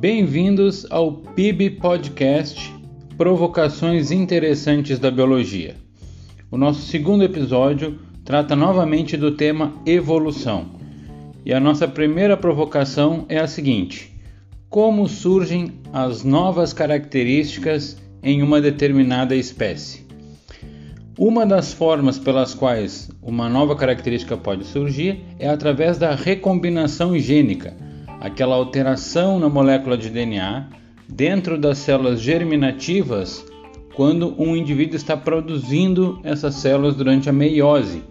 Bem-vindos ao PIB Podcast Provocações Interessantes da Biologia. O nosso segundo episódio trata novamente do tema evolução. E a nossa primeira provocação é a seguinte: como surgem as novas características em uma determinada espécie? Uma das formas pelas quais uma nova característica pode surgir é através da recombinação gênica, aquela alteração na molécula de DNA dentro das células germinativas quando um indivíduo está produzindo essas células durante a meiose.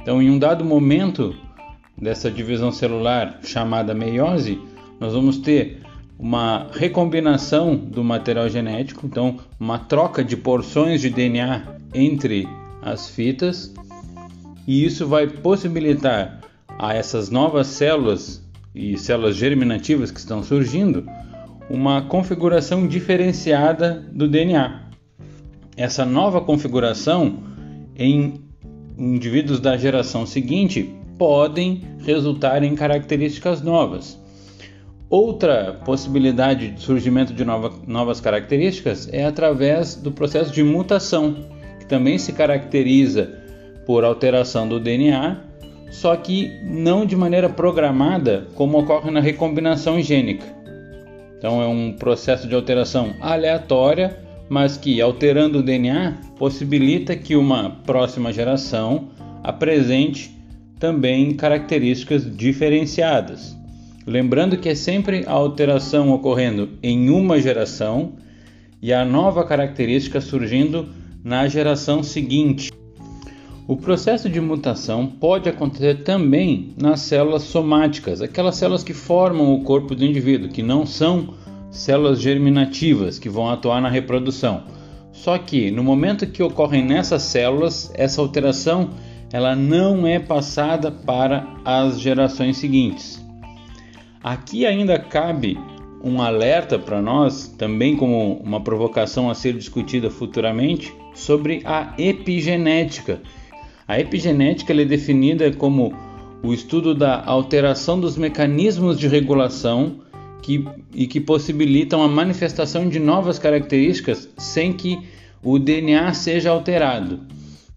Então, em um dado momento dessa divisão celular chamada meiose, nós vamos ter uma recombinação do material genético, então uma troca de porções de DNA entre as fitas, e isso vai possibilitar a essas novas células e células germinativas que estão surgindo uma configuração diferenciada do DNA. Essa nova configuração em indivíduos da geração seguinte podem resultar em características novas. Outra possibilidade de surgimento de nova, novas características é através do processo de mutação, que também se caracteriza por alteração do DNA, só que não de maneira programada, como ocorre na recombinação gênica. Então, é um processo de alteração aleatória mas que, alterando o DNA, possibilita que uma próxima geração apresente também características diferenciadas. Lembrando que é sempre a alteração ocorrendo em uma geração e a nova característica surgindo na geração seguinte. O processo de mutação pode acontecer também nas células somáticas, aquelas células que formam o corpo do indivíduo, que não são células germinativas que vão atuar na reprodução. Só que no momento que ocorrem nessas células, essa alteração ela não é passada para as gerações seguintes. Aqui ainda cabe um alerta para nós, também como uma provocação a ser discutida futuramente, sobre a epigenética. A epigenética é definida como o estudo da alteração dos mecanismos de regulação que, e que possibilitam a manifestação de novas características sem que o DNA seja alterado.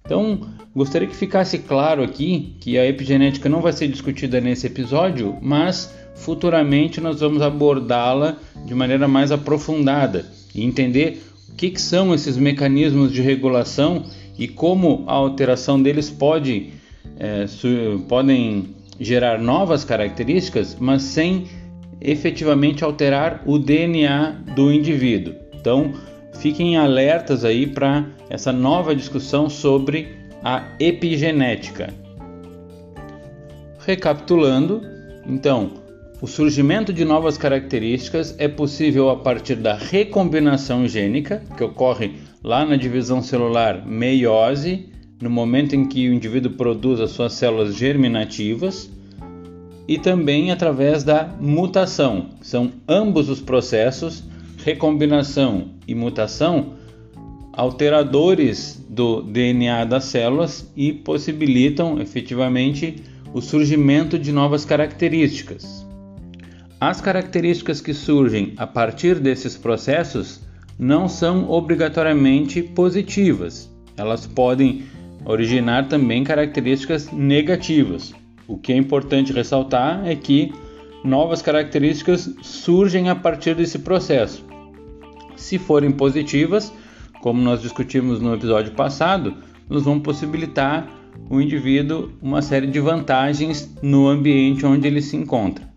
Então, gostaria que ficasse claro aqui que a epigenética não vai ser discutida nesse episódio, mas futuramente nós vamos abordá-la de maneira mais aprofundada e entender o que, que, são esses mecanismos de regulação e como a alteração deles pode, é, podem gerar novas características, mas sem efetivamente alterar o DNA do indivíduo. Então, fiquem alertas aí para essa nova discussão sobre a epigenética. Recapitulando, então, o surgimento de novas características é possível a partir da recombinação gênica, que ocorre lá na divisão celular meiose, no momento em que o indivíduo produz as suas células germinativas e também através da mutação. São ambos os processos, recombinação e mutação, alteradores do DNA das células e possibilitam efetivamente o surgimento de novas características. As características que surgem a partir desses processos não são obrigatoriamente positivas, elas podem originar também características negativas. O que é importante ressaltar é que novas características surgem a partir desse processo. Se forem positivas, como nós discutimos no episódio passado, nos vão possibilitar o indivíduo uma série de vantagens no ambiente onde ele se encontra.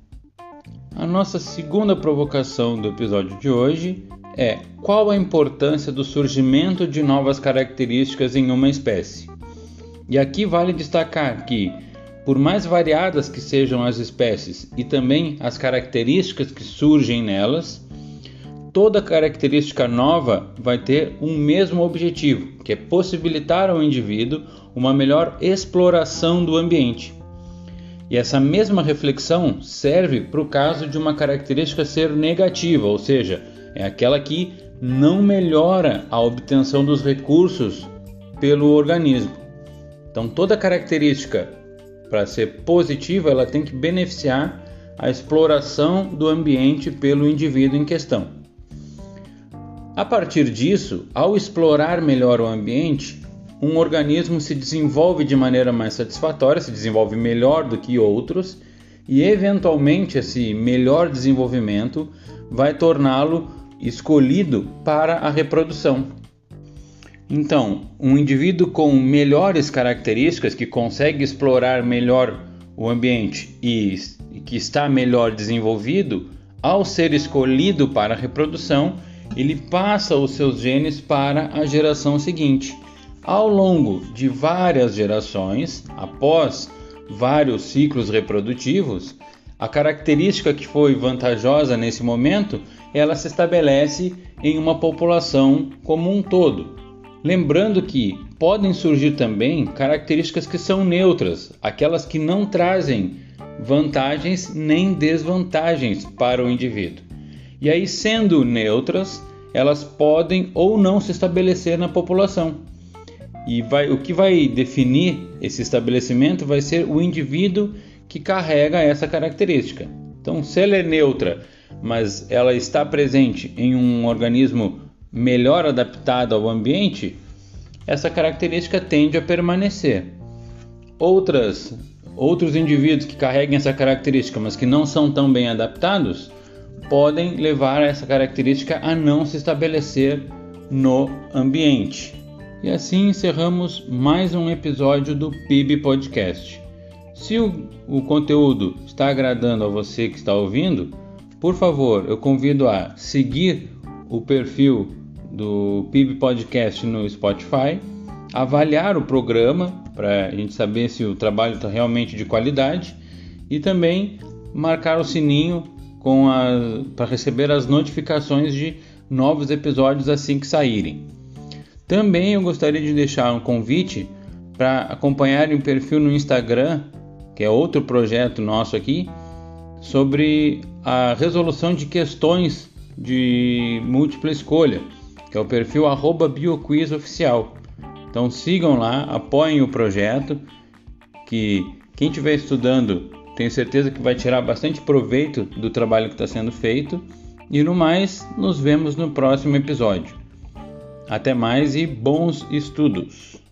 A nossa segunda provocação do episódio de hoje é qual a importância do surgimento de novas características em uma espécie. E aqui vale destacar que por mais variadas que sejam as espécies e também as características que surgem nelas, toda característica nova vai ter um mesmo objetivo, que é possibilitar ao indivíduo uma melhor exploração do ambiente. E essa mesma reflexão serve para o caso de uma característica ser negativa, ou seja, é aquela que não melhora a obtenção dos recursos pelo organismo. Então, toda característica para ser positiva, ela tem que beneficiar a exploração do ambiente pelo indivíduo em questão. A partir disso, ao explorar melhor o ambiente, um organismo se desenvolve de maneira mais satisfatória, se desenvolve melhor do que outros, e eventualmente esse melhor desenvolvimento vai torná-lo escolhido para a reprodução. Então, um indivíduo com melhores características, que consegue explorar melhor o ambiente e que está melhor desenvolvido, ao ser escolhido para a reprodução, ele passa os seus genes para a geração seguinte. Ao longo de várias gerações, após vários ciclos reprodutivos, a característica que foi vantajosa nesse momento, ela se estabelece em uma população como um todo. Lembrando que podem surgir também características que são neutras, aquelas que não trazem vantagens nem desvantagens para o indivíduo. E aí, sendo neutras, elas podem ou não se estabelecer na população. E vai, o que vai definir esse estabelecimento vai ser o indivíduo que carrega essa característica. Então, se ela é neutra, mas ela está presente em um organismo melhor adaptado ao ambiente, essa característica tende a permanecer. Outras, outros indivíduos que carreguem essa característica, mas que não são tão bem adaptados, podem levar essa característica a não se estabelecer no ambiente. E assim encerramos mais um episódio do PIB Podcast. Se o, o, conteúdo está agradando a você que está ouvindo, por favor, eu convido a seguir o perfil do PIB Podcast no Spotify, avaliar o programa para a gente saber se o trabalho está realmente de qualidade e também marcar o sininho para receber as notificações de novos episódios assim que saírem. Também eu gostaria de deixar um convite para acompanharem o perfil no Instagram, que é outro projeto nosso aqui, sobre a resolução de questões de múltipla escolha, que é o perfil @bioquizoficial. Então sigam lá, apoiem o projeto, que quem estiver estudando tenho certeza que vai tirar bastante proveito do trabalho que está sendo feito. E no mais, nos vemos no próximo episódio. Até mais e bons estudos!